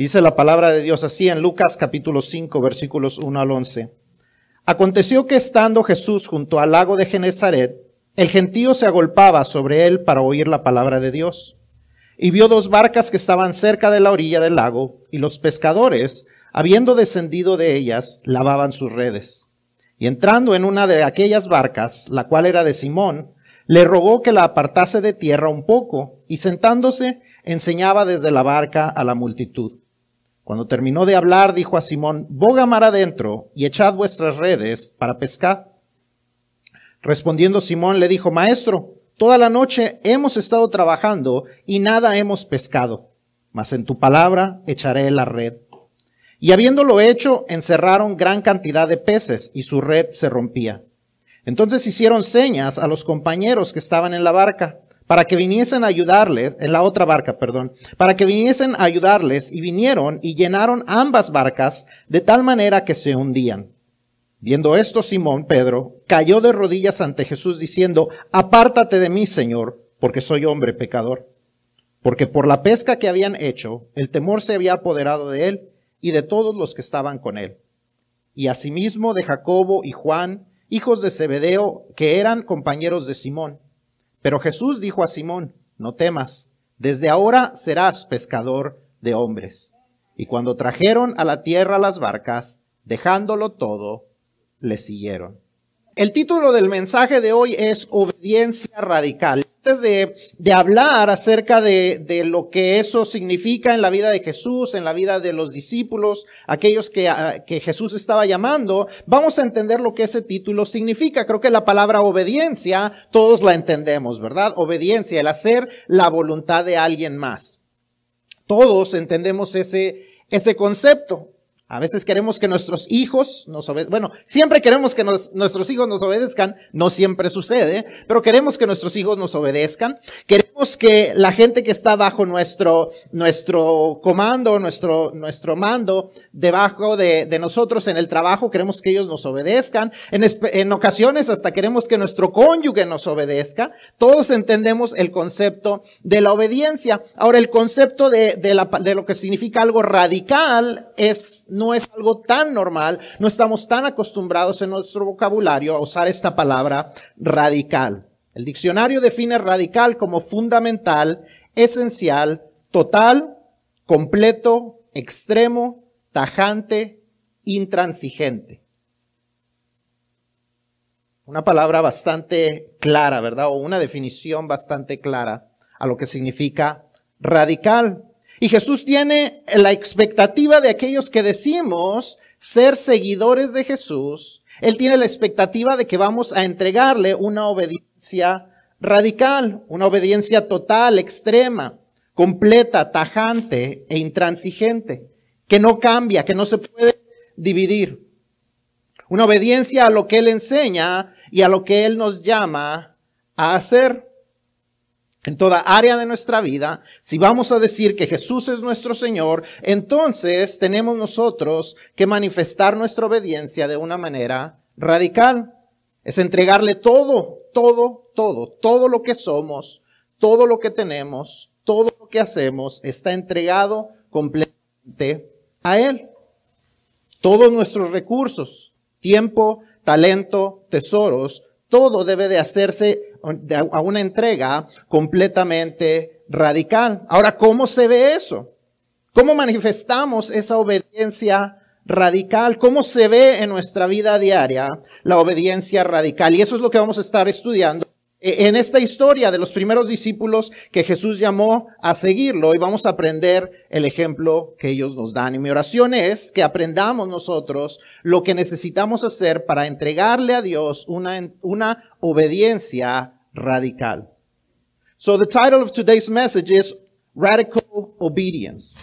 Dice la palabra de Dios así en Lucas capítulo 5 versículos 1 al 11. Aconteció que estando Jesús junto al lago de Genezaret, el gentío se agolpaba sobre él para oír la palabra de Dios. Y vio dos barcas que estaban cerca de la orilla del lago, y los pescadores, habiendo descendido de ellas, lavaban sus redes. Y entrando en una de aquellas barcas, la cual era de Simón, le rogó que la apartase de tierra un poco, y sentándose, enseñaba desde la barca a la multitud. Cuando terminó de hablar, dijo a Simón, boga mar adentro y echad vuestras redes para pescar. Respondiendo Simón le dijo, Maestro, toda la noche hemos estado trabajando y nada hemos pescado, mas en tu palabra echaré la red. Y habiéndolo hecho, encerraron gran cantidad de peces y su red se rompía. Entonces hicieron señas a los compañeros que estaban en la barca para que viniesen a ayudarles, en la otra barca, perdón, para que viniesen a ayudarles y vinieron y llenaron ambas barcas de tal manera que se hundían. Viendo esto, Simón Pedro cayó de rodillas ante Jesús diciendo, apártate de mí, Señor, porque soy hombre pecador. Porque por la pesca que habían hecho, el temor se había apoderado de él y de todos los que estaban con él. Y asimismo de Jacobo y Juan, hijos de Zebedeo, que eran compañeros de Simón. Pero Jesús dijo a Simón, no temas, desde ahora serás pescador de hombres. Y cuando trajeron a la tierra las barcas, dejándolo todo, le siguieron. El título del mensaje de hoy es Obediencia Radical. Antes de, de hablar acerca de, de, lo que eso significa en la vida de Jesús, en la vida de los discípulos, aquellos que, que Jesús estaba llamando, vamos a entender lo que ese título significa. Creo que la palabra obediencia, todos la entendemos, ¿verdad? Obediencia, el hacer la voluntad de alguien más. Todos entendemos ese, ese concepto. A veces queremos que nuestros hijos nos obedezcan. Bueno, siempre queremos que nuestros hijos nos obedezcan. No siempre sucede, pero queremos que nuestros hijos nos obedezcan. Queremos que la gente que está bajo nuestro, nuestro comando, nuestro, nuestro mando, debajo de, de nosotros en el trabajo, queremos que ellos nos obedezcan. En, en ocasiones hasta queremos que nuestro cónyuge nos obedezca. Todos entendemos el concepto de la obediencia. Ahora, el concepto de, de, la, de lo que significa algo radical es no es algo tan normal, no estamos tan acostumbrados en nuestro vocabulario a usar esta palabra radical. El diccionario define radical como fundamental, esencial, total, completo, extremo, tajante, intransigente. Una palabra bastante clara, ¿verdad? O una definición bastante clara a lo que significa radical. Y Jesús tiene la expectativa de aquellos que decimos ser seguidores de Jesús. Él tiene la expectativa de que vamos a entregarle una obediencia radical, una obediencia total, extrema, completa, tajante e intransigente, que no cambia, que no se puede dividir. Una obediencia a lo que Él enseña y a lo que Él nos llama a hacer en toda área de nuestra vida, si vamos a decir que Jesús es nuestro Señor, entonces tenemos nosotros que manifestar nuestra obediencia de una manera radical. Es entregarle todo, todo, todo, todo lo que somos, todo lo que tenemos, todo lo que hacemos está entregado completamente a Él. Todos nuestros recursos, tiempo, talento, tesoros, todo debe de hacerse a una entrega completamente radical. Ahora, ¿cómo se ve eso? ¿Cómo manifestamos esa obediencia radical? ¿Cómo se ve en nuestra vida diaria la obediencia radical? Y eso es lo que vamos a estar estudiando en esta historia de los primeros discípulos que Jesús llamó a seguirlo y vamos a aprender el ejemplo que ellos nos dan. Y mi oración es que aprendamos nosotros lo que necesitamos hacer para entregarle a Dios una, una obediencia radical. So the title of today's message is Radical Obedience.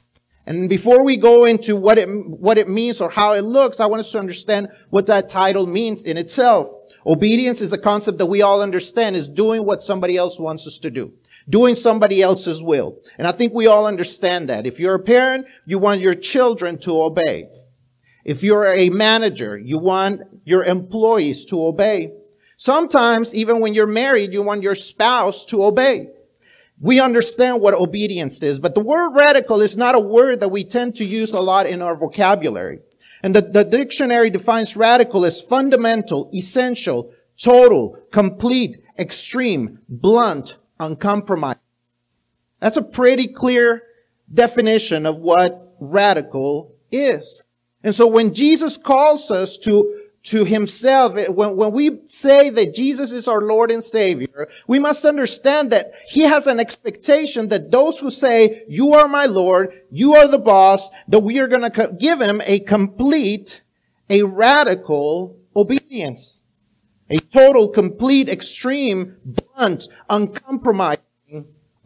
And before we go into what it, what it means or how it looks, I want us to understand what that title means in itself. Obedience is a concept that we all understand is doing what somebody else wants us to do. Doing somebody else's will. And I think we all understand that. If you're a parent, you want your children to obey. If you're a manager, you want your employees to obey. Sometimes, even when you're married, you want your spouse to obey. we understand what obedience is, but the word radical is not a word that we tend to use a lot in our vocabulary. And the, the dictionary defines radical as fundamental, essential, total, complete, extreme, blunt, uncompromised. That's a pretty clear definition of what radical is. And so when Jesus calls us to to himself, when, when we say that Jesus is our Lord and Savior, we must understand that he has an expectation that those who say, you are my Lord, you are the boss, that we are going to give him a complete, a radical obedience. A total, complete, extreme, blunt, uncompromising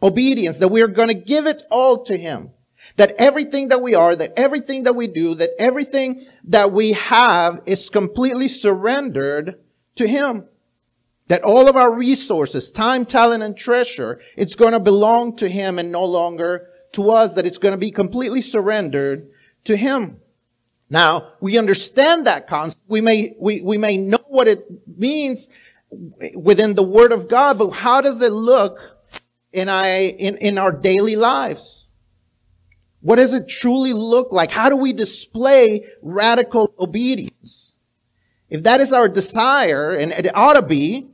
obedience, that we are going to give it all to him. That everything that we are, that everything that we do, that everything that we have is completely surrendered to Him. That all of our resources, time, talent, and treasure, it's going to belong to Him and no longer to us. That it's going to be completely surrendered to Him. Now, we understand that concept. We may, we, we may know what it means within the Word of God, but how does it look in, I, in, in our daily lives? What does it truly look like? How do we display radical obedience? If that is our desire, and it ought to be,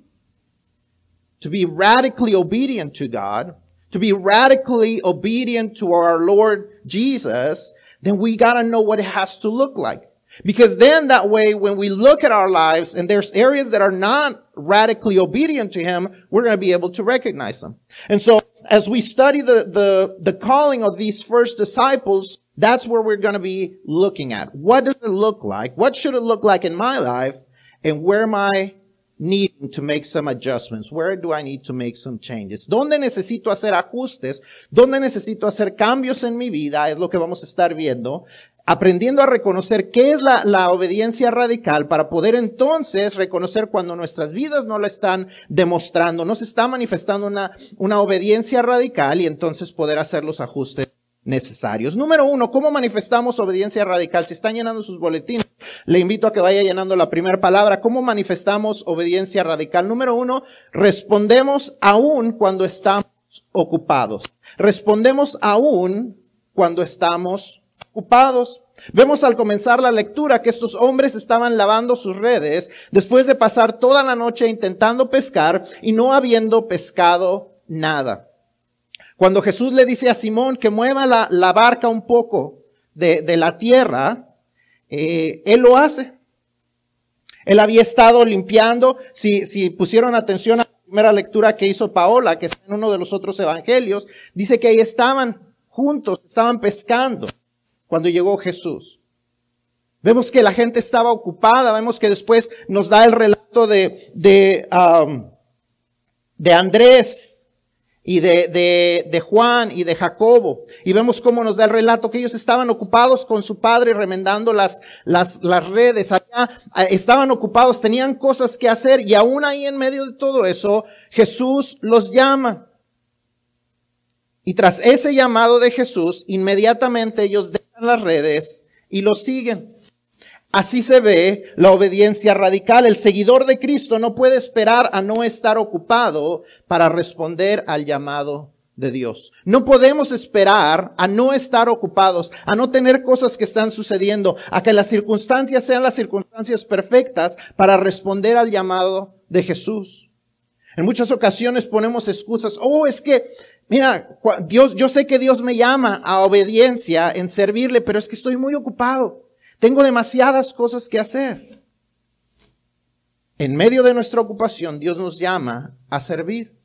to be radically obedient to God, to be radically obedient to our Lord Jesus, then we gotta know what it has to look like. Because then that way, when we look at our lives and there's areas that are not radically obedient to Him, we're going to be able to recognize them. And so as we study the, the, the calling of these first disciples, that's where we're going to be looking at. What does it look like? What should it look like in my life? And where am I needing to make some adjustments? Where do I need to make some changes? ¿Dónde necesito hacer ajustes? ¿Dónde necesito hacer cambios en mi vida? Es lo que vamos a estar viendo aprendiendo a reconocer qué es la, la, obediencia radical para poder entonces reconocer cuando nuestras vidas no lo están demostrando, no se está manifestando una, una obediencia radical y entonces poder hacer los ajustes necesarios. Número uno, ¿cómo manifestamos obediencia radical? Si están llenando sus boletines, le invito a que vaya llenando la primera palabra. ¿Cómo manifestamos obediencia radical? Número uno, respondemos aún cuando estamos ocupados. Respondemos aún cuando estamos ocupados. Vemos al comenzar la lectura que estos hombres estaban lavando sus redes después de pasar toda la noche intentando pescar y no habiendo pescado nada. Cuando Jesús le dice a Simón que mueva la, barca un poco de, la tierra, eh, él lo hace. Él había estado limpiando, si, si pusieron atención a la primera lectura que hizo Paola, que está en uno de los otros evangelios, dice que ahí estaban juntos, estaban pescando cuando llegó Jesús. Vemos que la gente estaba ocupada, vemos que después nos da el relato de, de, um, de Andrés y de, de, de, Juan y de Jacobo. Y vemos cómo nos da el relato que ellos estaban ocupados con su padre remendando las, las, las redes. Allá eh, estaban ocupados, tenían cosas que hacer y aún ahí en medio de todo eso, Jesús los llama. Y tras ese llamado de Jesús, inmediatamente ellos las redes y lo siguen. Así se ve la obediencia radical. El seguidor de Cristo no puede esperar a no estar ocupado para responder al llamado de Dios. No podemos esperar a no estar ocupados, a no tener cosas que están sucediendo, a que las circunstancias sean las circunstancias perfectas para responder al llamado de Jesús. En muchas ocasiones ponemos excusas. Oh, es que Mira, Dios, yo sé que Dios me llama a obediencia en servirle, pero es que estoy muy ocupado. Tengo demasiadas cosas que hacer. En medio de nuestra ocupación, Dios nos llama a servir.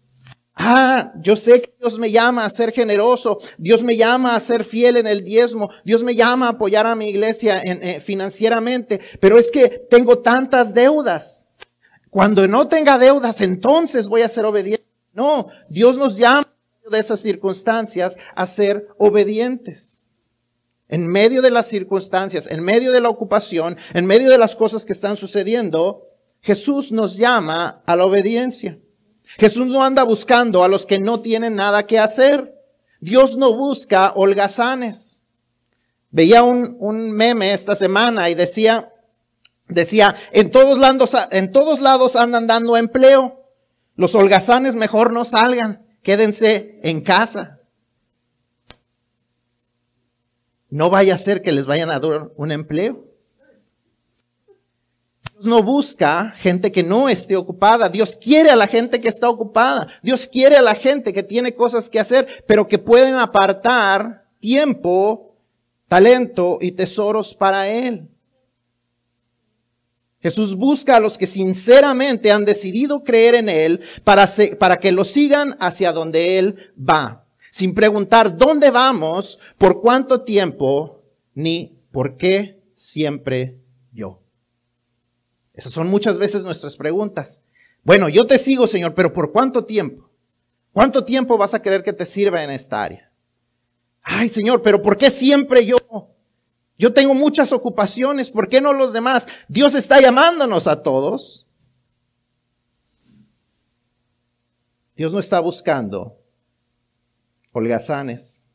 Ah, yo sé que Dios me llama a ser generoso, Dios me llama a ser fiel en el diezmo, Dios me llama a apoyar a mi iglesia eh, financieramente, pero es que tengo tantas deudas. Cuando no tenga deudas, entonces voy a ser obediente. No, Dios nos llama de esas circunstancias a ser obedientes. En medio de las circunstancias, en medio de la ocupación, en medio de las cosas que están sucediendo, Jesús nos llama a la obediencia. Jesús no anda buscando a los que no tienen nada que hacer. Dios no busca holgazanes. Veía un, un meme esta semana y decía, decía, en todos lados, en todos lados andan dando empleo. Los holgazanes mejor no salgan. Quédense en casa. No vaya a ser que les vayan a dar un empleo. Dios no busca gente que no esté ocupada. Dios quiere a la gente que está ocupada. Dios quiere a la gente que tiene cosas que hacer, pero que pueden apartar tiempo, talento y tesoros para Él. Jesús busca a los que sinceramente han decidido creer en Él para, para que lo sigan hacia donde Él va, sin preguntar dónde vamos, por cuánto tiempo, ni por qué siempre yo. Esas son muchas veces nuestras preguntas. Bueno, yo te sigo, Señor, pero ¿por cuánto tiempo? ¿Cuánto tiempo vas a querer que te sirva en esta área? Ay, Señor, pero ¿por qué siempre yo? Yo tengo muchas ocupaciones, ¿por qué no los demás? Dios está llamándonos a todos. Dios no está buscando holgazanes.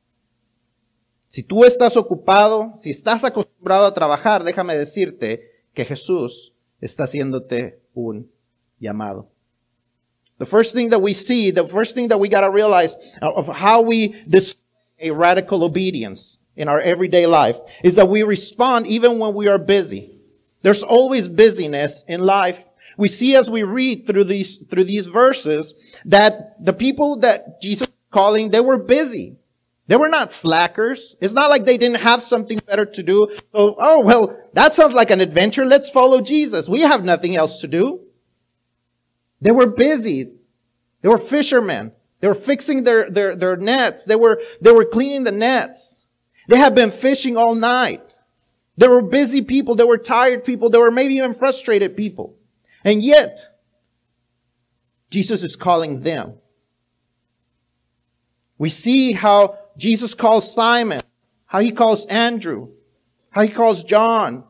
Si tú estás ocupado, si estás acostumbrado a trabajar, déjame decirte que Jesús está haciéndote un llamado. The first thing that we see, the first thing that we got to realize of how we display a radical obedience in our everyday life is that we respond even when we are busy. There's always busyness in life. We see as we read through these, through these verses that the people that Jesus calling, they were busy. They were not slackers. It's not like they didn't have something better to do. So, oh, well, that sounds like an adventure. Let's follow Jesus. We have nothing else to do. They were busy. They were fishermen. They were fixing their, their, their nets. They were, they were cleaning the nets. They had been fishing all night. They were busy people. They were tired people. They were maybe even frustrated people. And yet, Jesus is calling them. We see how Jesus calls Simon, how he calls Andrew, how he calls John.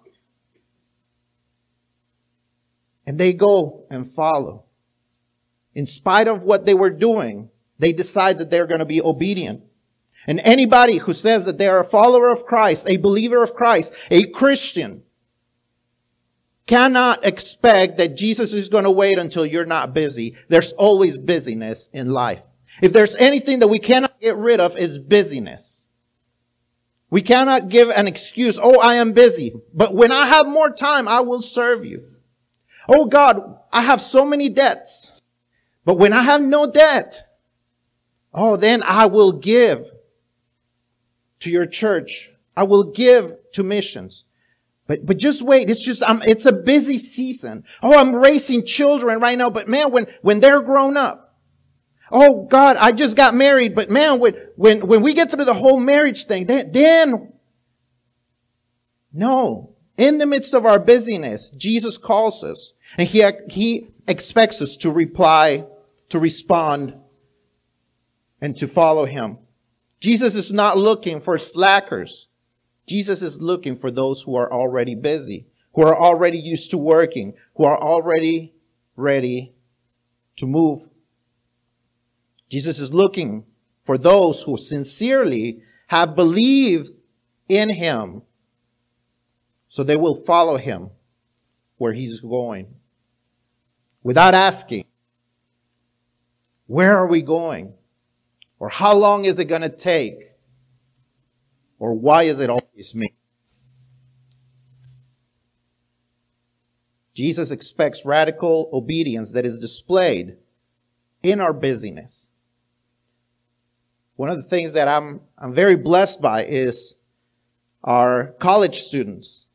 And they go and follow. In spite of what they were doing, they decide that they're going to be obedient. And anybody who says that they are a follower of Christ, a believer of Christ, a Christian, cannot expect that Jesus is going to wait until you're not busy. There's always busyness in life. If there's anything that we cannot get rid of is busyness. We cannot give an excuse, oh, I am busy, but when I have more time, I will serve you. Oh God, I have so many debts, but when I have no debt, oh, then I will give to your church. I will give to missions. But, but just wait. It's just, um, it's a busy season. Oh, I'm raising children right now, but man, when, when they're grown up, Oh God, I just got married, but man, when, when, when we get through the whole marriage thing, then, then, no. In the midst of our busyness, Jesus calls us and he, he expects us to reply, to respond, and to follow him. Jesus is not looking for slackers. Jesus is looking for those who are already busy, who are already used to working, who are already ready to move Jesus is looking for those who sincerely have believed in him so they will follow him where he's going without asking, where are we going? Or how long is it going to take? Or why is it always me? Jesus expects radical obedience that is displayed in our busyness. One of the things that I'm, I'm very blessed by is our college students.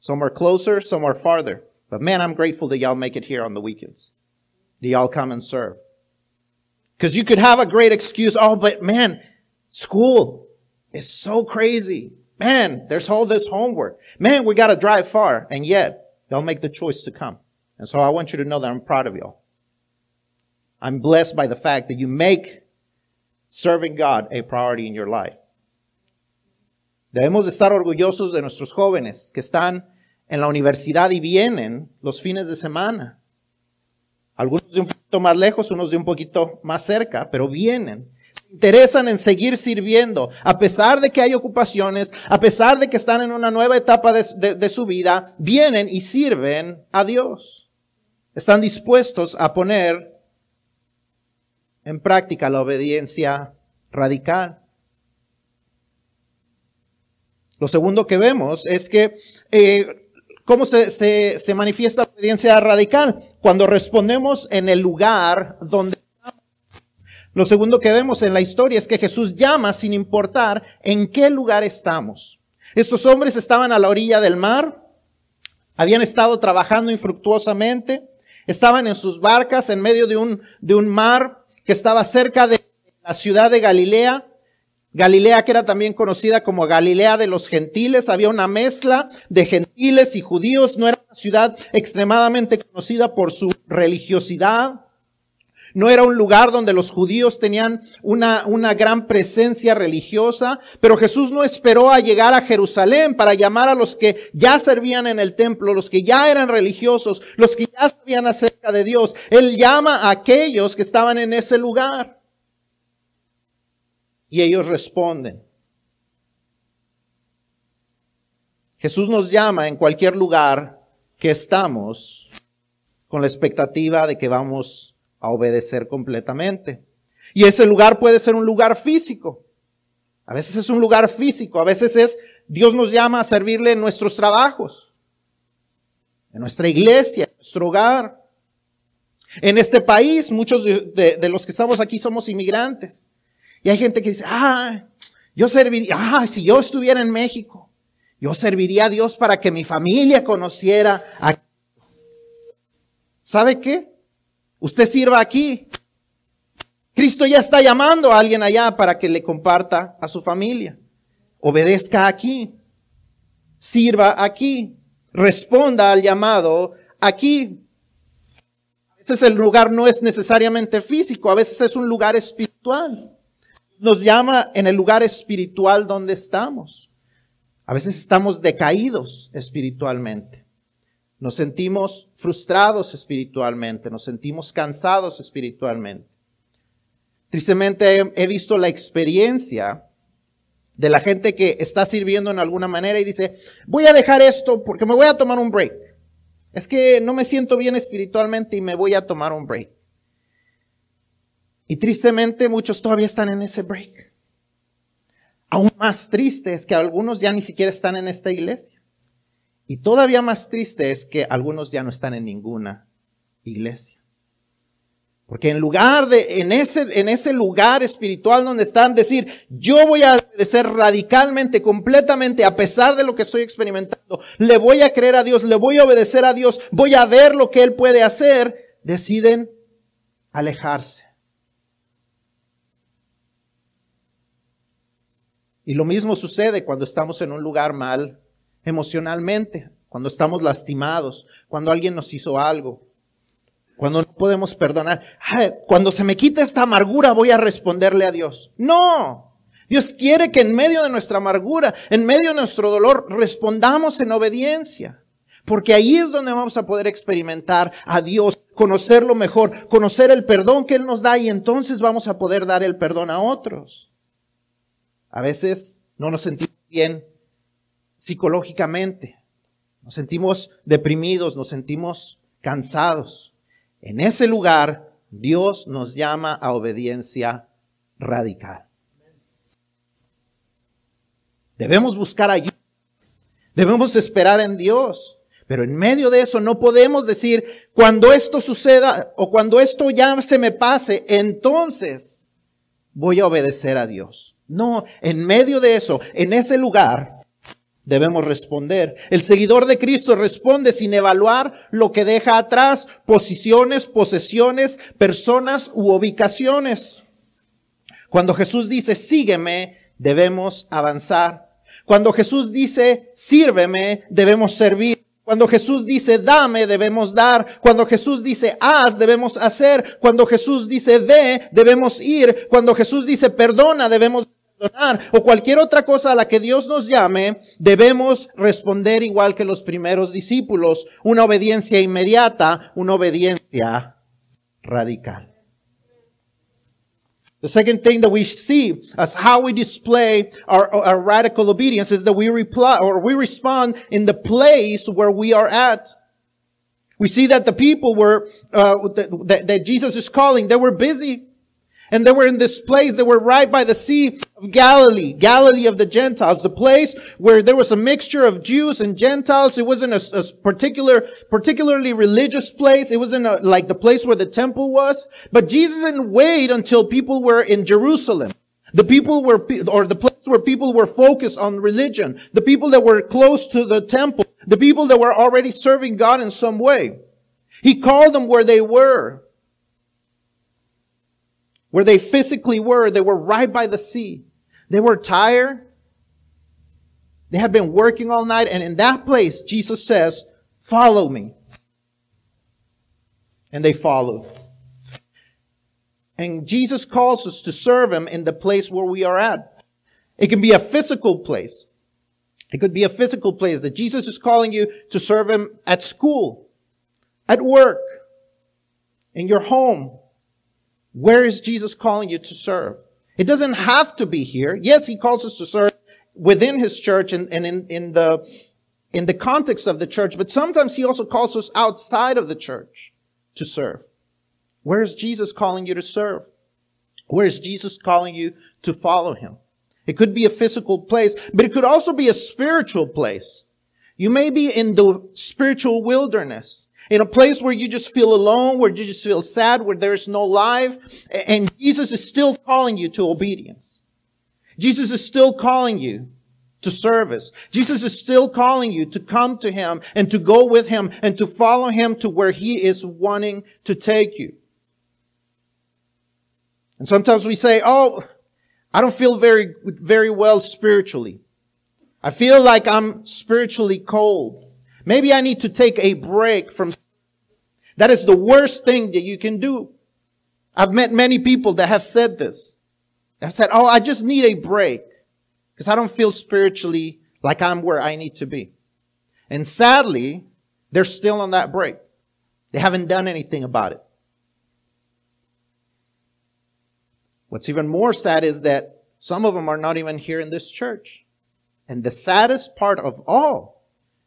Some are closer, some are farther. But man, I'm grateful that y'all make it here on the weekends. That y'all come and serve. Cause you could have a great excuse. Oh, but man, school is so crazy. Man, there's all this homework. Man, we got to drive far. And yet, y'all make the choice to come. And so I want you to know that I'm proud of y'all. I'm blessed by the fact that you make serving God a priority in your life. Debemos estar orgullosos de nuestros jóvenes que están en la universidad y vienen los fines de semana. Algunos de un poquito más lejos, unos de un poquito más cerca, pero vienen. Se interesan en seguir sirviendo, a pesar de que hay ocupaciones, a pesar de que están en una nueva etapa de, de su vida, vienen y sirven a Dios. Están dispuestos a poner en práctica la obediencia radical. Lo segundo que vemos es que eh, cómo se, se, se manifiesta obediencia radical cuando respondemos en el lugar donde lo segundo que vemos en la historia es que Jesús llama sin importar en qué lugar estamos. Estos hombres estaban a la orilla del mar, habían estado trabajando infructuosamente, estaban en sus barcas en medio de un, de un mar que estaba cerca de la ciudad de Galilea. Galilea que era también conocida como Galilea de los gentiles, había una mezcla de gentiles y judíos, no era una ciudad extremadamente conocida por su religiosidad. No era un lugar donde los judíos tenían una, una gran presencia religiosa, pero Jesús no esperó a llegar a Jerusalén para llamar a los que ya servían en el templo, los que ya eran religiosos, los que ya sabían acerca de Dios. Él llama a aquellos que estaban en ese lugar. Y ellos responden. Jesús nos llama en cualquier lugar que estamos con la expectativa de que vamos a obedecer completamente. Y ese lugar puede ser un lugar físico. A veces es un lugar físico, a veces es, Dios nos llama a servirle en nuestros trabajos, en nuestra iglesia, en nuestro hogar. En este país, muchos de, los que estamos aquí somos inmigrantes. Y hay gente que dice, ah, yo serviría, ah, si yo estuviera en México, yo serviría a Dios para que mi familia conociera a ¿Sabe qué? Usted sirva aquí. Cristo ya está llamando a alguien allá para que le comparta a su familia. Obedezca aquí. Sirva aquí. Responda al llamado aquí. A veces el lugar no es necesariamente físico, a veces es un lugar espiritual. Nos llama en el lugar espiritual donde estamos. A veces estamos decaídos espiritualmente. Nos sentimos frustrados espiritualmente, nos sentimos cansados espiritualmente. Tristemente he visto la experiencia de la gente que está sirviendo en alguna manera y dice, voy a dejar esto porque me voy a tomar un break. Es que no me siento bien espiritualmente y me voy a tomar un break. Y tristemente muchos todavía están en ese break. Aún más triste es que algunos ya ni siquiera están en esta iglesia. Y todavía más triste es que algunos ya no están en ninguna iglesia. Porque en lugar de, en ese, en ese lugar espiritual donde están, decir, yo voy a obedecer radicalmente, completamente, a pesar de lo que estoy experimentando, le voy a creer a Dios, le voy a obedecer a Dios, voy a ver lo que Él puede hacer, deciden alejarse. Y lo mismo sucede cuando estamos en un lugar mal emocionalmente, cuando estamos lastimados, cuando alguien nos hizo algo, cuando no podemos perdonar. cuando se me quita esta amargura voy a responderle a Dios. No. Dios quiere que en medio de nuestra amargura, en medio de nuestro dolor, respondamos en obediencia. Porque ahí es donde vamos a poder experimentar a Dios, conocerlo mejor, conocer el perdón que Él nos da y entonces vamos a poder dar el perdón a otros. A veces no nos sentimos bien psicológicamente. Nos sentimos deprimidos, nos sentimos cansados. En ese lugar, Dios nos llama a obediencia radical. Debemos buscar ayuda. Debemos esperar en Dios. Pero en medio de eso no podemos decir, cuando esto suceda o cuando esto ya se me pase, entonces voy a obedecer a Dios. No, en medio de eso, en ese lugar, debemos responder. El seguidor de Cristo responde sin evaluar lo que deja atrás, posiciones, posesiones, personas u ubicaciones. Cuando Jesús dice, sígueme, debemos avanzar. Cuando Jesús dice, sírveme, debemos servir. Cuando Jesús dice, dame, debemos dar. Cuando Jesús dice, haz, debemos hacer. Cuando Jesús dice, ve, debemos ir. Cuando Jesús dice, perdona, debemos o cualquier otra cosa a la que Dios nos llame, debemos responder igual que los primeros discípulos, una obediencia inmediata, una obediencia radical. The second thing that we see as how we display our, our radical obedience is that we reply or we respond in the place where we are at. We see that the people were uh, that, that Jesus is calling, they were busy. And they were in this place, they were right by the Sea of Galilee, Galilee of the Gentiles, the place where there was a mixture of Jews and Gentiles. It wasn't a, a particular, particularly religious place. It wasn't a, like the place where the temple was. But Jesus didn't wait until people were in Jerusalem. The people were, or the place where people were focused on religion. The people that were close to the temple. The people that were already serving God in some way. He called them where they were where they physically were. They were right by the sea. They were tired. They had been working all night. And in that place, Jesus says, follow me. And they followed. And Jesus calls us to serve him in the place where we are at. It can be a physical place. It could be a physical place that Jesus is calling you to serve him at school, at work, in your home, where is Jesus calling you to serve? It doesn't have to be here. Yes, he calls us to serve within his church and, and in, in the, in the context of the church, but sometimes he also calls us outside of the church to serve. Where is Jesus calling you to serve? Where is Jesus calling you to follow him? It could be a physical place, but it could also be a spiritual place. You may be in the spiritual wilderness. In a place where you just feel alone, where you just feel sad, where there's no life, and Jesus is still calling you to obedience. Jesus is still calling you to service. Jesus is still calling you to come to Him and to go with Him and to follow Him to where He is wanting to take you. And sometimes we say, oh, I don't feel very, very well spiritually. I feel like I'm spiritually cold. Maybe I need to take a break from. That is the worst thing that you can do. I've met many people that have said this. I've said, Oh, I just need a break because I don't feel spiritually like I'm where I need to be. And sadly, they're still on that break. They haven't done anything about it. What's even more sad is that some of them are not even here in this church. And the saddest part of all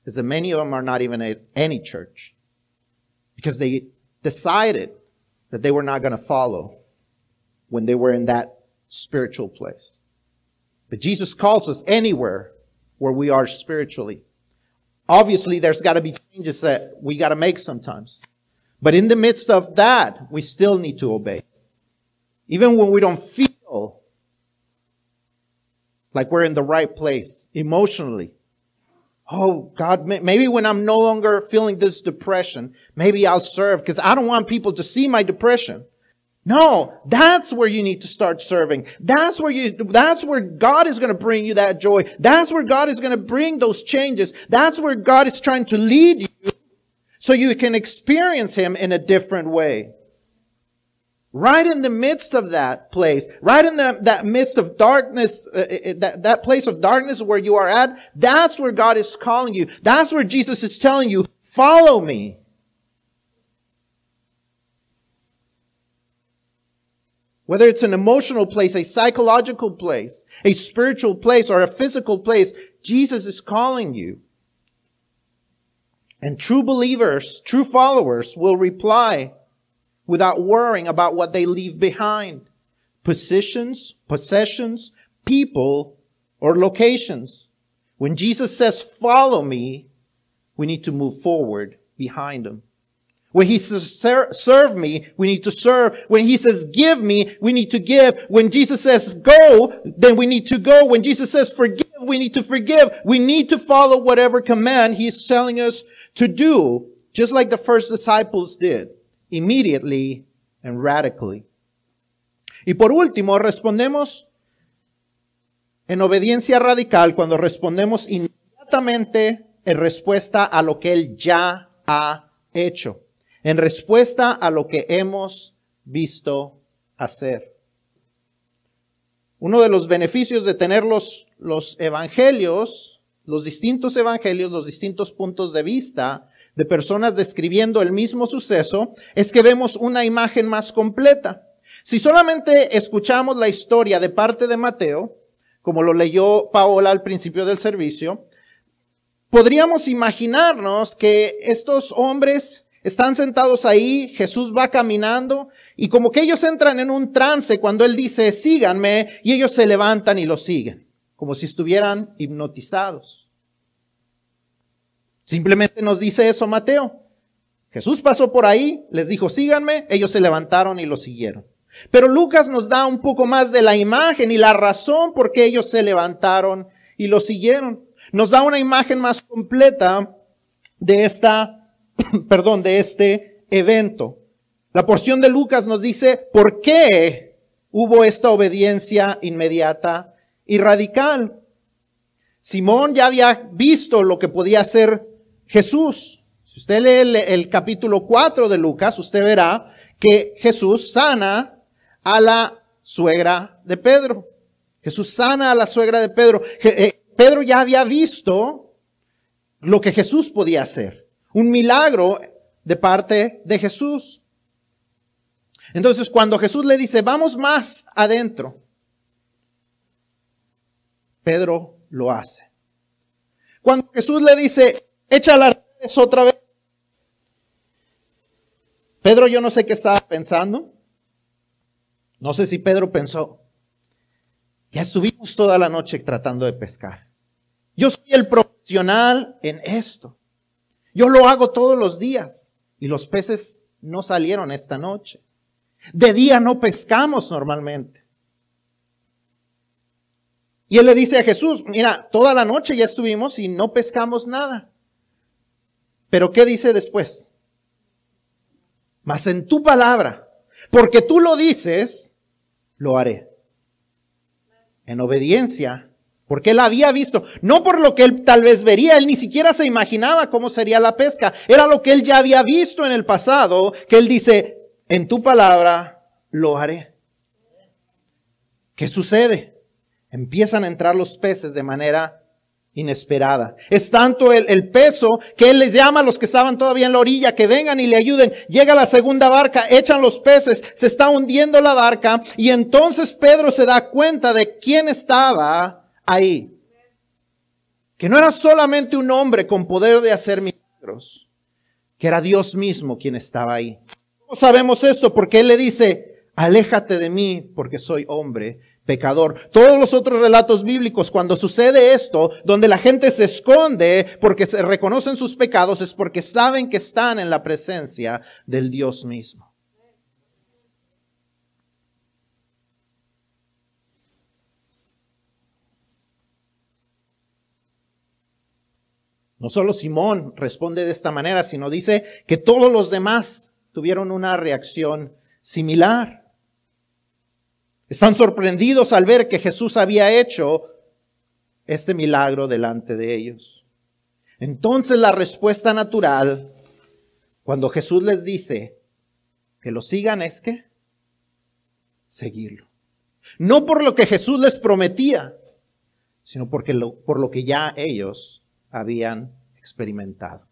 is that many of them are not even at any church because they decided that they were not going to follow when they were in that spiritual place. But Jesus calls us anywhere where we are spiritually. Obviously, there's got to be changes that we got to make sometimes. But in the midst of that, we still need to obey. Even when we don't feel like we're in the right place emotionally, Oh, God, maybe when I'm no longer feeling this depression, maybe I'll serve because I don't want people to see my depression. No, that's where you need to start serving. That's where you, that's where God is going to bring you that joy. That's where God is going to bring those changes. That's where God is trying to lead you so you can experience Him in a different way. Right in the midst of that place, right in the, that midst of darkness, uh, uh, uh, that, that place of darkness where you are at, that's where God is calling you. That's where Jesus is telling you, follow me. Whether it's an emotional place, a psychological place, a spiritual place, or a physical place, Jesus is calling you. And true believers, true followers will reply, without worrying about what they leave behind. Positions, possessions, people, or locations. When Jesus says, follow me, we need to move forward behind him. When he says, serve me, we need to serve. When he says, give me, we need to give. When Jesus says, go, then we need to go. When Jesus says, forgive, we need to forgive. We need to follow whatever command he's telling us to do, just like the first disciples did immediately and radically. Y por último, respondemos en obediencia radical cuando respondemos inmediatamente en respuesta a lo que Él ya ha hecho, en respuesta a lo que hemos visto hacer. Uno de los beneficios de tener los, los evangelios, los distintos evangelios, los distintos puntos de vista, de personas describiendo el mismo suceso, es que vemos una imagen más completa. Si solamente escuchamos la historia de parte de Mateo, como lo leyó Paola al principio del servicio, podríamos imaginarnos que estos hombres Están sentados ahí, Jesús va caminando y como que ellos entran en un trance cuando Él dice, síganme, y ellos se levantan y lo siguen, como si estuvieran hipnotizados. Simplemente nos dice eso Mateo. Jesús pasó por ahí, les dijo, síganme, ellos se levantaron y lo siguieron. Pero Lucas nos da un poco más de la imagen y la razón por qué ellos se levantaron y lo siguieron. Nos da una imagen más completa de esta, perdón, de este evento. La porción de Lucas nos dice por qué hubo esta obediencia inmediata y radical. Simón ya había visto lo que podía hacer Jesús. Si usted lee el, capítulo 4 de Lucas, usted verá que Jesús sana a la suegra de Pedro. Jesús sana a la suegra de Pedro. Eh, Pedro ya había visto lo que Jesús podía hacer. Un milagro de parte de Jesús. Entonces, cuando Jesús le dice, vamos más adentro, Pedro lo hace. Cuando Jesús le dice, echa las redes otra vez, Pedro yo no sé qué estaba pensando. No sé si Pedro pensó, ya estuvimos toda la noche tratando de pescar. Yo soy el profesional en esto. Yo lo hago todos los días y los peces no salieron esta noche. De día no pescamos normalmente. Y él le dice a Jesús, mira, toda la noche ya estuvimos y no pescamos nada. Pero ¿qué dice después? Mas en tu palabra, porque tú lo dices, lo haré. En obediencia, porque él había visto, no por lo que él tal vez vería, él ni siquiera se imaginaba cómo sería la pesca, era lo que él ya había visto en el pasado, que él dice, en tu palabra lo haré. ¿Qué sucede? Empiezan a entrar los peces de manera inesperada. Es tanto el, peso que él les llama a los que estaban todavía en la orilla que vengan y le ayuden. Llega la segunda barca, echan los peces, se está hundiendo la barca y entonces Pedro se da cuenta de quién estaba ahí. Que no era solamente un hombre con poder de hacer milagros, que era Dios mismo quien estaba ahí. ¿Cómo sabemos esto? Porque él le dice, aléjate de mí porque soy hombre pecador. Todos los otros relatos bíblicos, cuando sucede esto, donde la gente se esconde porque se reconocen sus pecados, es porque saben que están en la presencia del Dios mismo. No solo Simón responde de esta manera, sino dice que todos los demás tuvieron una reacción similar. Están sorprendidos al ver que Jesús había hecho este milagro delante de ellos. Entonces la respuesta natural, cuando Jesús les dice que lo sigan, es que seguirlo. No por lo que Jesús les prometía, sino porque por lo que ya ellos habían experimentado.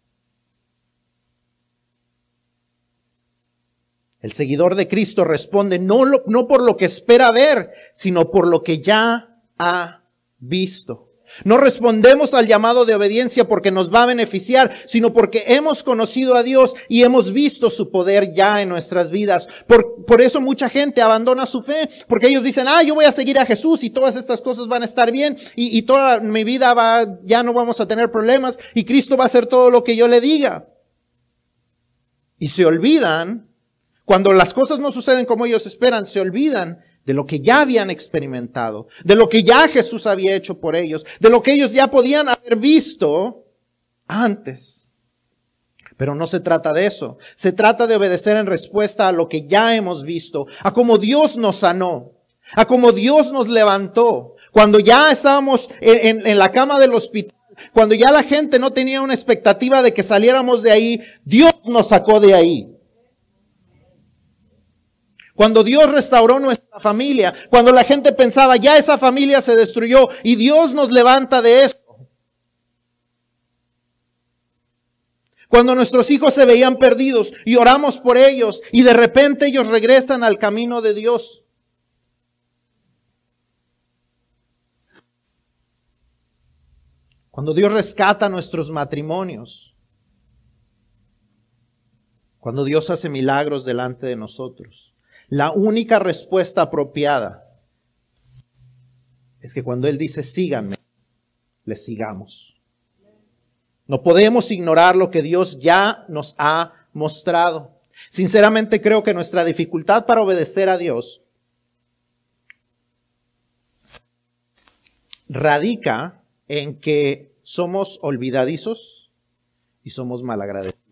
El seguidor de Cristo responde no, por lo que espera ver, sino por lo que ya ha visto. No respondemos al llamado de obediencia porque nos va a beneficiar, sino porque hemos conocido a Dios y hemos visto su poder ya en nuestras vidas. Por, por, eso mucha gente abandona su fe, porque ellos dicen, ah, yo voy a seguir a Jesús y todas estas cosas van a estar bien y, y toda mi vida va, ya no vamos a tener problemas y Cristo va a hacer todo lo que yo le diga. Y se olvidan cuando las cosas no suceden como ellos esperan, se olvidan de lo que ya habían experimentado, de lo que ya Jesús había hecho por ellos, de lo que ellos ya podían haber visto antes. Pero no se trata de eso. Se trata de obedecer en respuesta a lo que ya hemos visto, a cómo Dios nos sanó, a cómo Dios nos levantó. Cuando ya estábamos en, la cama del hospital, cuando ya la gente no tenía una expectativa de que saliéramos de ahí, Dios nos sacó de ahí. Cuando Dios restauró nuestra familia, cuando la gente pensaba, ya esa familia se destruyó y Dios nos levanta de esto. Cuando nuestros hijos se veían perdidos y oramos por ellos y de repente ellos regresan al camino de Dios. Cuando Dios rescata nuestros matrimonios. Cuando Dios hace milagros delante de nosotros, la única respuesta apropiada es que cuando Él dice síganme, le sigamos. No podemos ignorar lo que Dios ya nos ha mostrado. Sinceramente creo que nuestra dificultad para obedecer a Dios radica en que somos olvidadizos y somos malagradecidos.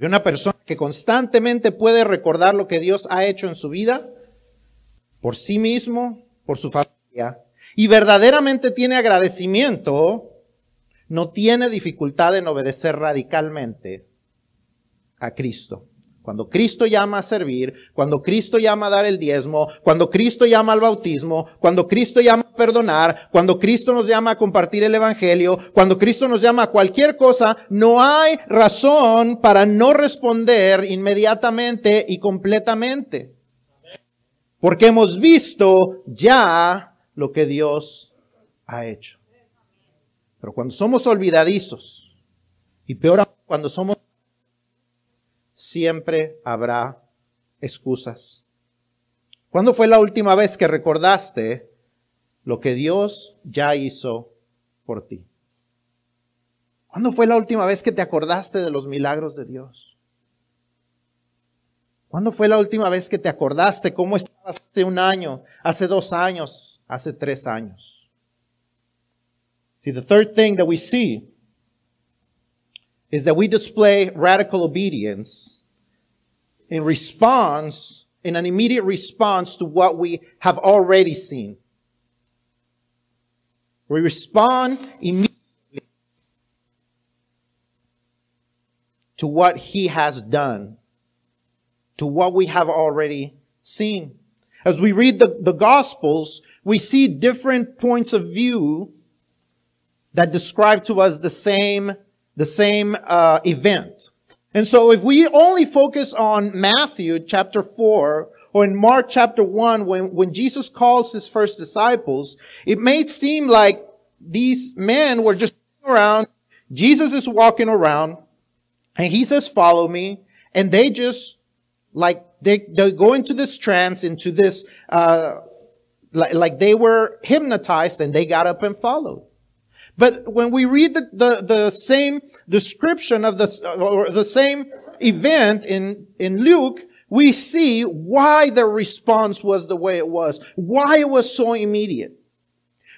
Una persona que constantemente puede recordar lo que Dios ha hecho en su vida, por sí mismo, por su familia, y verdaderamente tiene agradecimiento, no tiene dificultad en obedecer radicalmente a Cristo. Cuando Cristo llama a servir, cuando Cristo llama a dar el diezmo, cuando Cristo llama al bautismo, cuando Cristo llama a perdonar, cuando Cristo nos llama a compartir el Evangelio, cuando Cristo nos llama a cualquier cosa, no hay razón para no responder inmediatamente y completamente. Porque hemos visto ya lo que Dios ha hecho. Pero cuando somos olvidadizos, y peor cuando somos siempre habrá excusas. ¿Cuándo fue la última vez que recordaste lo que Dios ya hizo por ti? ¿Cuándo fue la última vez que te acordaste de los milagros de Dios? ¿Cuándo fue la última vez que te acordaste cómo estabas hace un año, hace dos años, hace tres años? See, the third thing that we see is that we display radical obedience in response, in an immediate response to what we have already seen. We respond immediately to what he has done, to what we have already seen. As we read the, the Gospels, we see different points of view that describe to us the same the same uh, event. And so if we only focus on Matthew chapter 4 or in Mark chapter 1 when, when Jesus calls his first disciples, it may seem like these men were just around. Jesus is walking around and he says, follow me. And they just like, they, they go into this trance, into this, uh, like, like they were hypnotized and they got up and followed. But when we read the, the, the same description of the, or the same event in, in Luke, we see why the response was the way it was, why it was so immediate.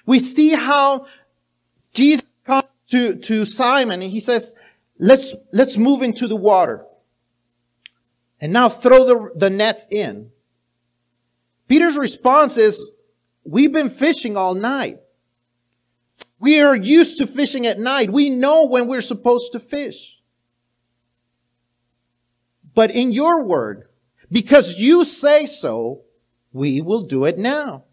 We see how Jesus comes to, to Simon and he says, let's, let's move into the water. And now throw the, the nets in. Peter's response is, we've been fishing all night. We are used to fishing at night. We know when we're supposed to fish. But in your word, because you say so, we will do it now.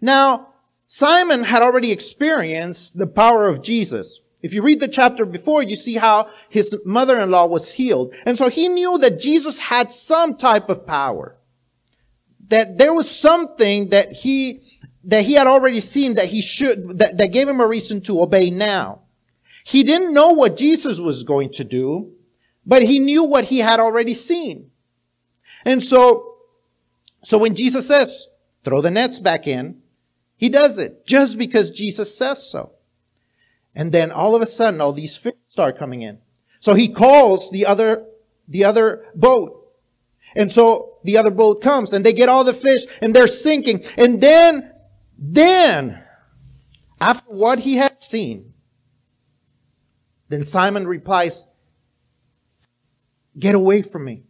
Now, Simon had already experienced the power of Jesus. If you read the chapter before, you see how his mother-in-law was healed. And so he knew that Jesus had some type of power. That there was something that he that he had already seen that he should, that, that gave him a reason to obey now. He didn't know what Jesus was going to do, but he knew what he had already seen. And so, so when Jesus says, throw the nets back in, he does it just because Jesus says so. And then all of a sudden, all these fish start coming in. So he calls the other, the other boat. And so the other boat comes and they get all the fish and they're sinking. And then then, after what he had seen, then Simon replies, Get away from me.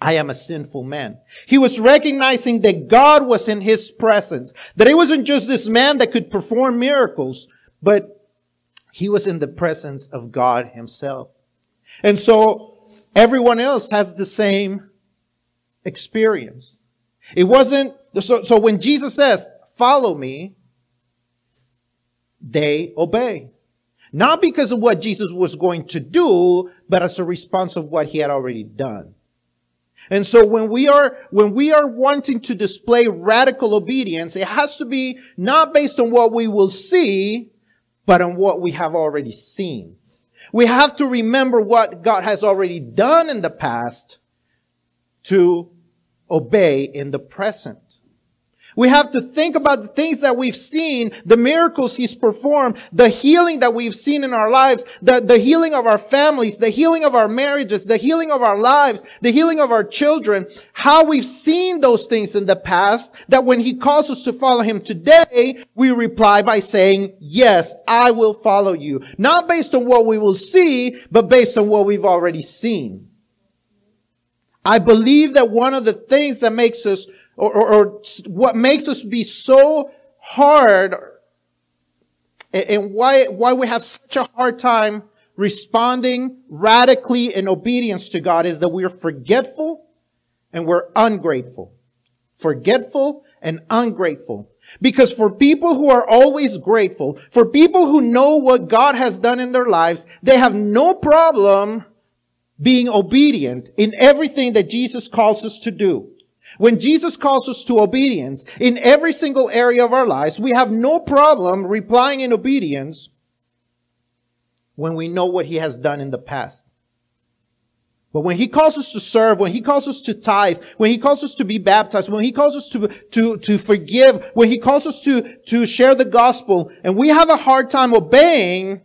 I am a sinful man. He was recognizing that God was in his presence, that it wasn't just this man that could perform miracles, but he was in the presence of God himself. And so everyone else has the same experience. It wasn't, so, so when Jesus says, follow me, they obey. Not because of what Jesus was going to do, but as a response of what he had already done. And so when we are, when we are wanting to display radical obedience, it has to be not based on what we will see, but on what we have already seen. We have to remember what God has already done in the past to obey in the present. We have to think about the things that we've seen, the miracles he's performed, the healing that we've seen in our lives, the, the healing of our families, the healing of our marriages, the healing of our lives, the healing of our children, how we've seen those things in the past, that when he calls us to follow him today, we reply by saying, yes, I will follow you. Not based on what we will see, but based on what we've already seen. I believe that one of the things that makes us or, or, or what makes us be so hard and why, why we have such a hard time responding radically in obedience to God is that we're forgetful and we're ungrateful. Forgetful and ungrateful. Because for people who are always grateful, for people who know what God has done in their lives, they have no problem being obedient in everything that Jesus calls us to do. When Jesus calls us to obedience in every single area of our lives, we have no problem replying in obedience when we know what he has done in the past. But when he calls us to serve, when he calls us to tithe, when he calls us to be baptized, when he calls us to, to, to forgive, when he calls us to, to share the gospel, and we have a hard time obeying,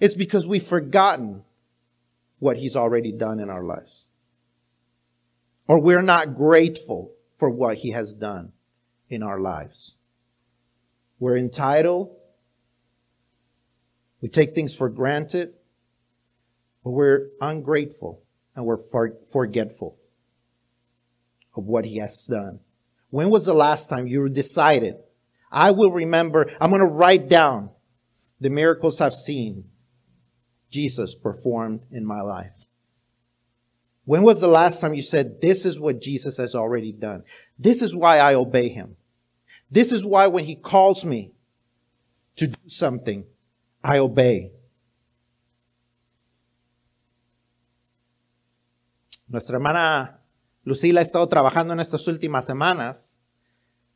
it's because we've forgotten what he's already done in our lives or we're not grateful for what he has done in our lives. We're entitled. We take things for granted, but we're ungrateful and we're forgetful of what he has done. When was the last time you decided, I will remember, I'm going to write down the miracles I've seen Jesus performed in my life? When was the last time you said, this is what Jesus has already done? This is why I obey him. This is why when he calls me to do something, I obey. Nuestra hermana Lucila ha estado trabajando en estas últimas semanas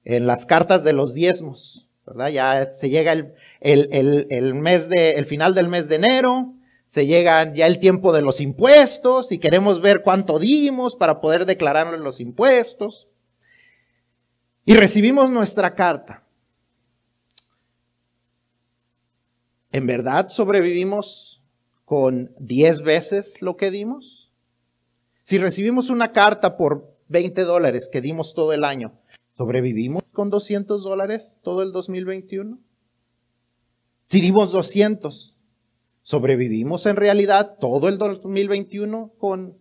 en las cartas de los diezmos, ¿verdad? Ya se llega el, el, mes de, el final del mes de enero, se llega ya el tiempo de los impuestos y queremos ver cuánto dimos para poder declararlo en los impuestos. Y recibimos nuestra carta. ¿En verdad sobrevivimos con 10 veces lo que dimos? Si recibimos una carta por 20 dólares que dimos todo el año, ¿sobrevivimos con 200 dólares todo el 2021? Si dimos 200, ¿Sobrevivimos en realidad todo el 2021 con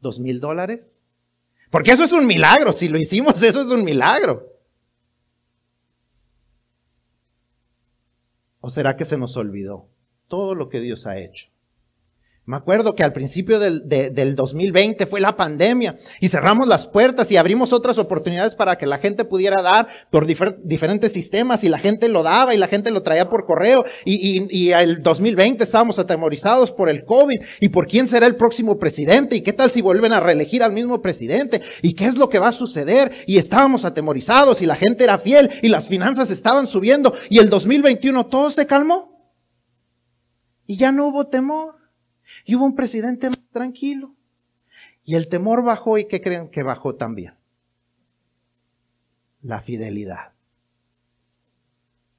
dos mil dólares? Porque eso es un milagro. Si lo hicimos, eso es un milagro. ¿O será que se nos olvidó todo lo que Dios ha hecho? Me acuerdo que al principio del, del, 2020 fue la pandemia y cerramos las puertas y abrimos otras oportunidades para que la gente pudiera dar por diferentes sistemas y la gente lo daba y la gente lo traía por correo. Y, y, y el 2020 estábamos atemorizados por el COVID y por quién será el próximo presidente y qué tal si vuelven a reelegir al mismo presidente y qué es lo que va a suceder. Y estábamos atemorizados y la gente era fiel y las finanzas estaban subiendo y el 2021 todo se calmó. Y ya no hubo temor. Y hubo un presidente más tranquilo. Y el temor bajó y ¿qué creen que bajó también? La fidelidad.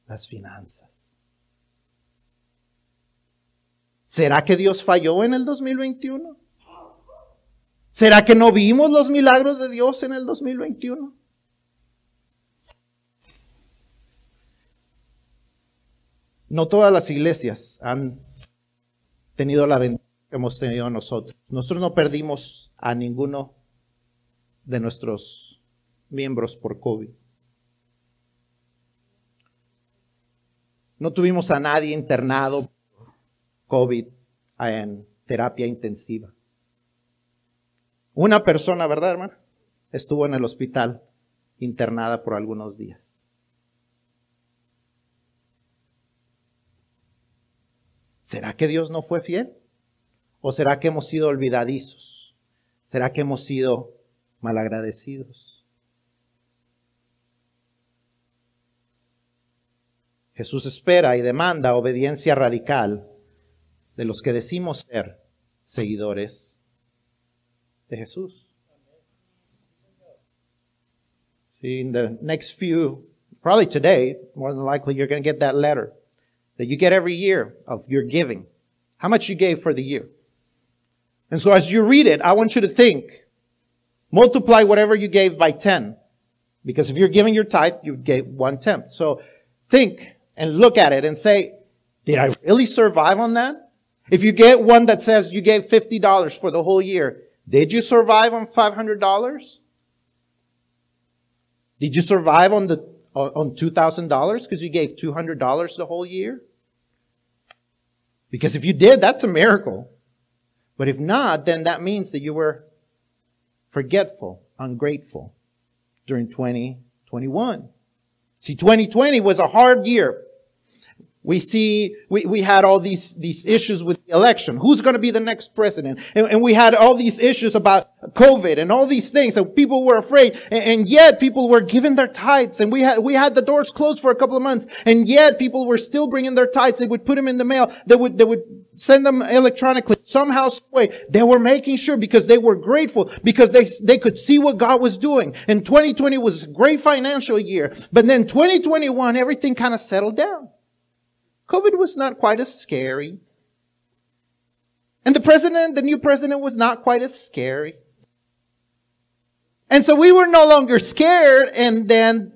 Las finanzas. ¿Será que Dios falló en el 2021? ¿Será que no vimos los milagros de Dios en el 2021? No todas las iglesias han tenido la hemos tenido nosotros. Nosotros no perdimos a ninguno de nuestros miembros por COVID. No tuvimos a nadie internado COVID en terapia intensiva. Una persona, ¿verdad, hermano? Estuvo en el hospital internada por algunos días. ¿Será que Dios no fue fiel? ¿O será que hemos sido olvidadizos? ¿Será que hemos sido malagradecidos? Jesús espera y demanda obediencia radical de los que decimos ser seguidores de Jesús. In the next few, probably today, more than likely, you're going to get that letter that you get every year of your giving. How much you gave for the year. And so as you read it, I want you to think, multiply whatever you gave by 10. Because if you're giving your tithe, you gave one tenth. So think and look at it and say, did I really survive on that? If you get one that says you gave $50 for the whole year, did you survive on $500? Did you survive on the on $2,000 because you gave $200 the whole year? Because if you did, that's a miracle. But if not, then that means that you were forgetful, ungrateful during 2021. See, 2020 was a hard year we see, we, we had all these, these issues with the election. Who's going to be the next president? And, and, we had all these issues about COVID and all these things. And people were afraid. And, and, yet people were giving their tithes. And we had, we had the doors closed for a couple of months. And yet people were still bringing their tithes. They would put them in the mail. They would, they would send them electronically somehow, some way. They were making sure because they were grateful because they, they could see what God was doing. And 2020 was a great financial year. But then 2021, everything kind of settled down. COVID was not quite as scary. And the president, the new president was not quite as scary. And so we were no longer scared. And then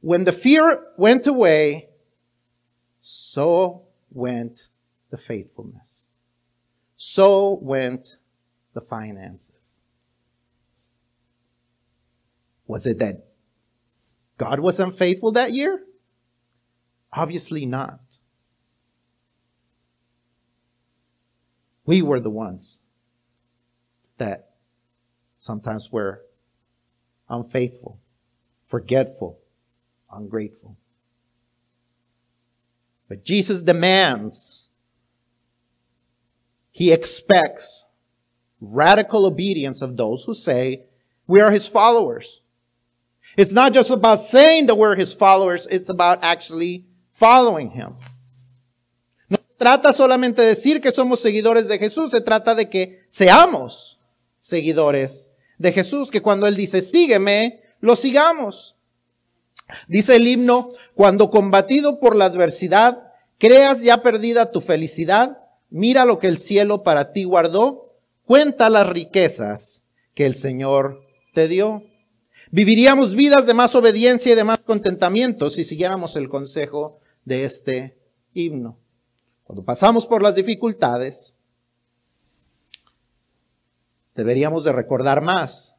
when the fear went away, so went the faithfulness. So went the finances. Was it that God was unfaithful that year? Obviously not. We were the ones that sometimes were unfaithful, forgetful, ungrateful. But Jesus demands, He expects radical obedience of those who say, we are His followers. It's not just about saying that we're His followers, it's about actually following Him trata solamente de decir que somos seguidores de Jesús, se trata de que seamos seguidores de Jesús, que cuando Él dice, sígueme, lo sigamos. Dice el himno, cuando combatido por la adversidad, creas ya perdida tu felicidad, mira lo que el cielo para ti guardó, cuenta las riquezas que el Señor te dio. Viviríamos vidas de más obediencia y de más contentamiento si siguiéramos el consejo de este himno. Cuando pasamos por las dificultades, deberíamos de recordar más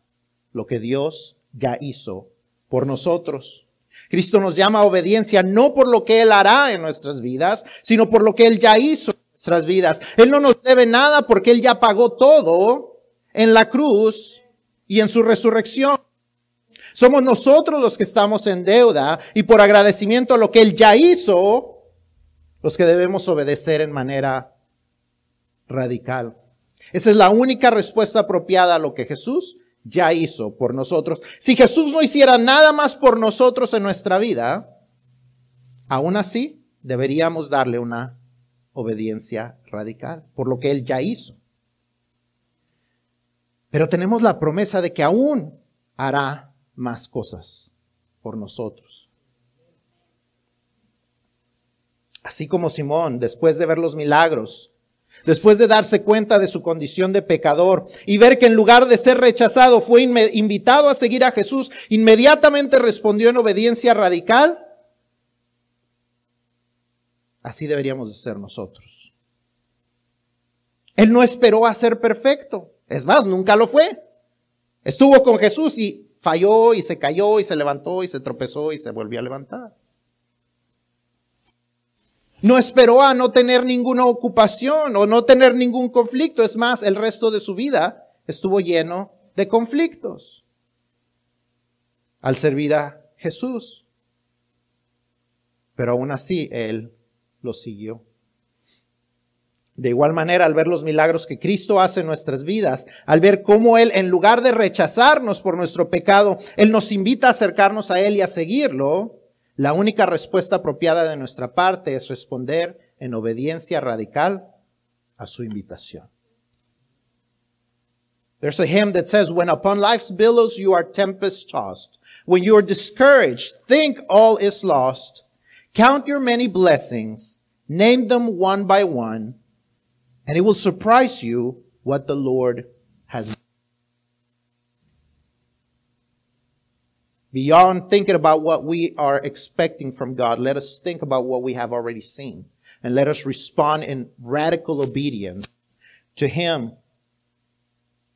lo que Dios ya hizo por nosotros. Cristo nos llama a obediencia no por lo que Él hará en nuestras vidas, sino por lo que Él ya hizo nuestras vidas. Él no nos debe nada porque Él ya pagó todo en la cruz y en su resurrección. Somos nosotros los que estamos en deuda y por agradecimiento a lo que Él ya hizo, los que debemos obedecer en manera radical. Esa es la única respuesta apropiada a lo que Jesús ya hizo por nosotros. Si Jesús no hiciera nada más por nosotros en nuestra vida, aún así deberíamos darle una obediencia radical por lo que Él ya hizo. Pero tenemos la promesa de que aún hará más cosas por nosotros. Así como Simón, después de ver los milagros, después de darse cuenta de su condición de pecador y ver que en lugar de ser rechazado fue invitado a seguir a Jesús, inmediatamente respondió en obediencia radical. Así deberíamos de ser nosotros. Él no esperó a ser perfecto. Es más, nunca lo fue. Estuvo con Jesús y falló y se cayó y se levantó y se tropezó y se volvió a levantar. No esperó a no tener ninguna ocupación o no tener ningún conflicto. Es más, el resto de su vida estuvo lleno de conflictos al servir a Jesús. Pero aún así, Él lo siguió. De igual manera, al ver los milagros que Cristo hace en nuestras vidas, al ver cómo Él, en lugar de rechazarnos por nuestro pecado, Él nos invita a acercarnos a Él y a seguirlo, la única respuesta apropiada de nuestra parte es responder en obediencia radical a su invitación. There's a hymn that says, when upon life's billows you are tempest tossed, when you are discouraged, think all is lost, count your many blessings, name them one by one, and it will surprise you what the Lord has done. Beyond thinking about what we are expecting from God, let us think about what we have already seen. And let us respond in radical obedience to Him.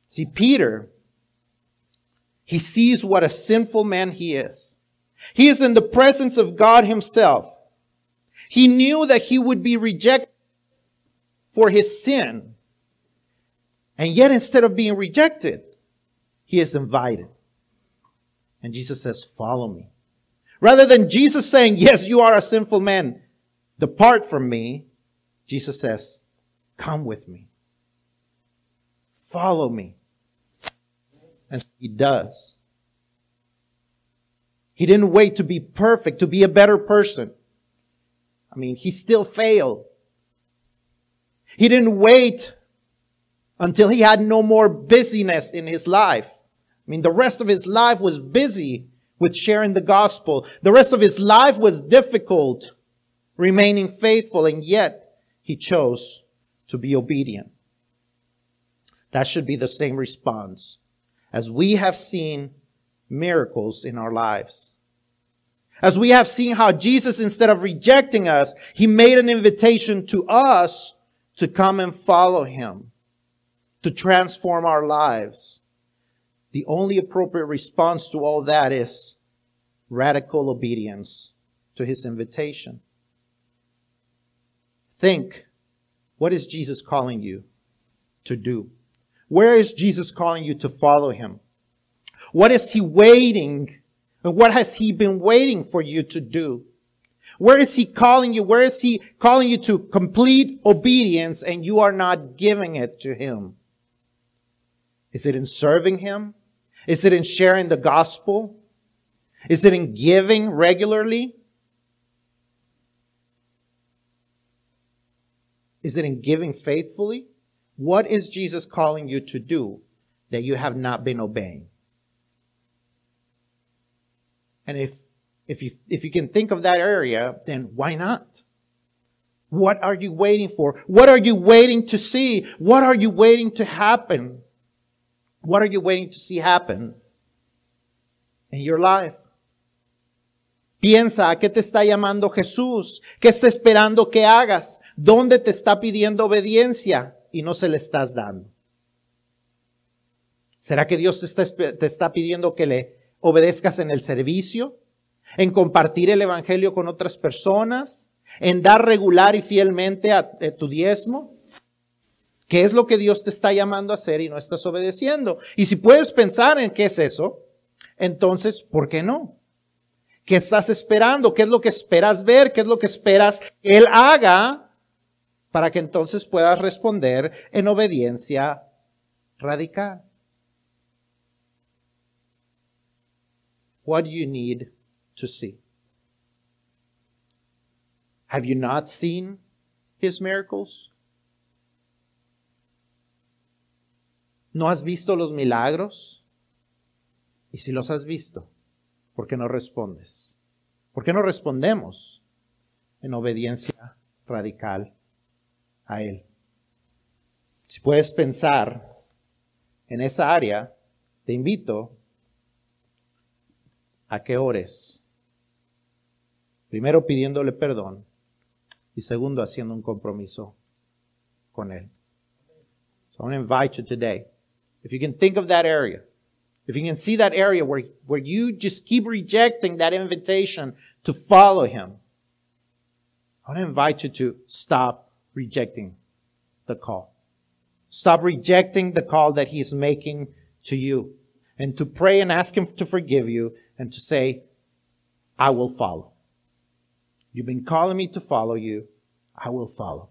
See, Peter, he sees what a sinful man he is. He is in the presence of God Himself. He knew that he would be rejected for his sin. And yet, instead of being rejected, he is invited. And Jesus says, Follow me. Rather than Jesus saying, Yes, you are a sinful man, depart from me, Jesus says, Come with me. Follow me. And he does. He didn't wait to be perfect, to be a better person. I mean, he still failed. He didn't wait until he had no more busyness in his life. I mean, the rest of his life was busy with sharing the gospel. The rest of his life was difficult, remaining faithful, and yet he chose to be obedient. That should be the same response as we have seen miracles in our lives. As we have seen how Jesus, instead of rejecting us, he made an invitation to us to come and follow him, to transform our lives. The only appropriate response to all that is radical obedience to his invitation. Think, what is Jesus calling you to do? Where is Jesus calling you to follow him? What is he waiting? And what has he been waiting for you to do? Where is he calling you? Where is he calling you to complete obedience and you are not giving it to him? Is it in serving him? Is it in sharing the gospel? Is it in giving regularly? Is it in giving faithfully? What is Jesus calling you to do that you have not been obeying? And if if you if you can think of that area, then why not? What are you waiting for? What are you waiting to see? What are you waiting to happen? What are you waiting to see happen in your life? Piensa, ¿a qué te está llamando Jesús? ¿Qué está esperando que hagas? ¿Dónde te está pidiendo obediencia y no se le estás dando? ¿Será que Dios te está, te está pidiendo que le obedezcas en el servicio? ¿En compartir el Evangelio con otras personas? ¿En dar regular y fielmente a, a tu diezmo? ¿Qué es lo que Dios te está llamando a hacer y no estás obedeciendo? Y si puedes pensar en qué es eso, entonces, ¿por qué no? ¿Qué estás esperando? ¿Qué es lo que esperas ver? ¿Qué es lo que esperas que Él haga para que entonces puedas responder en obediencia radical? What do you need to see? Have you not seen His miracles? ¿No has visto los milagros? Y si los has visto, ¿por qué no respondes? ¿Por qué no respondemos en obediencia radical a Él? Si puedes pensar en esa área, te invito a que ores. Primero pidiéndole perdón y segundo haciendo un compromiso con Él. So I want to invite you today If you can think of that area, if you can see that area where, where you just keep rejecting that invitation to follow Him, I want to invite you to stop rejecting the call. Stop rejecting the call that He's making to you and to pray and ask Him to forgive you and to say, I will follow. You've been calling me to follow you. I will follow.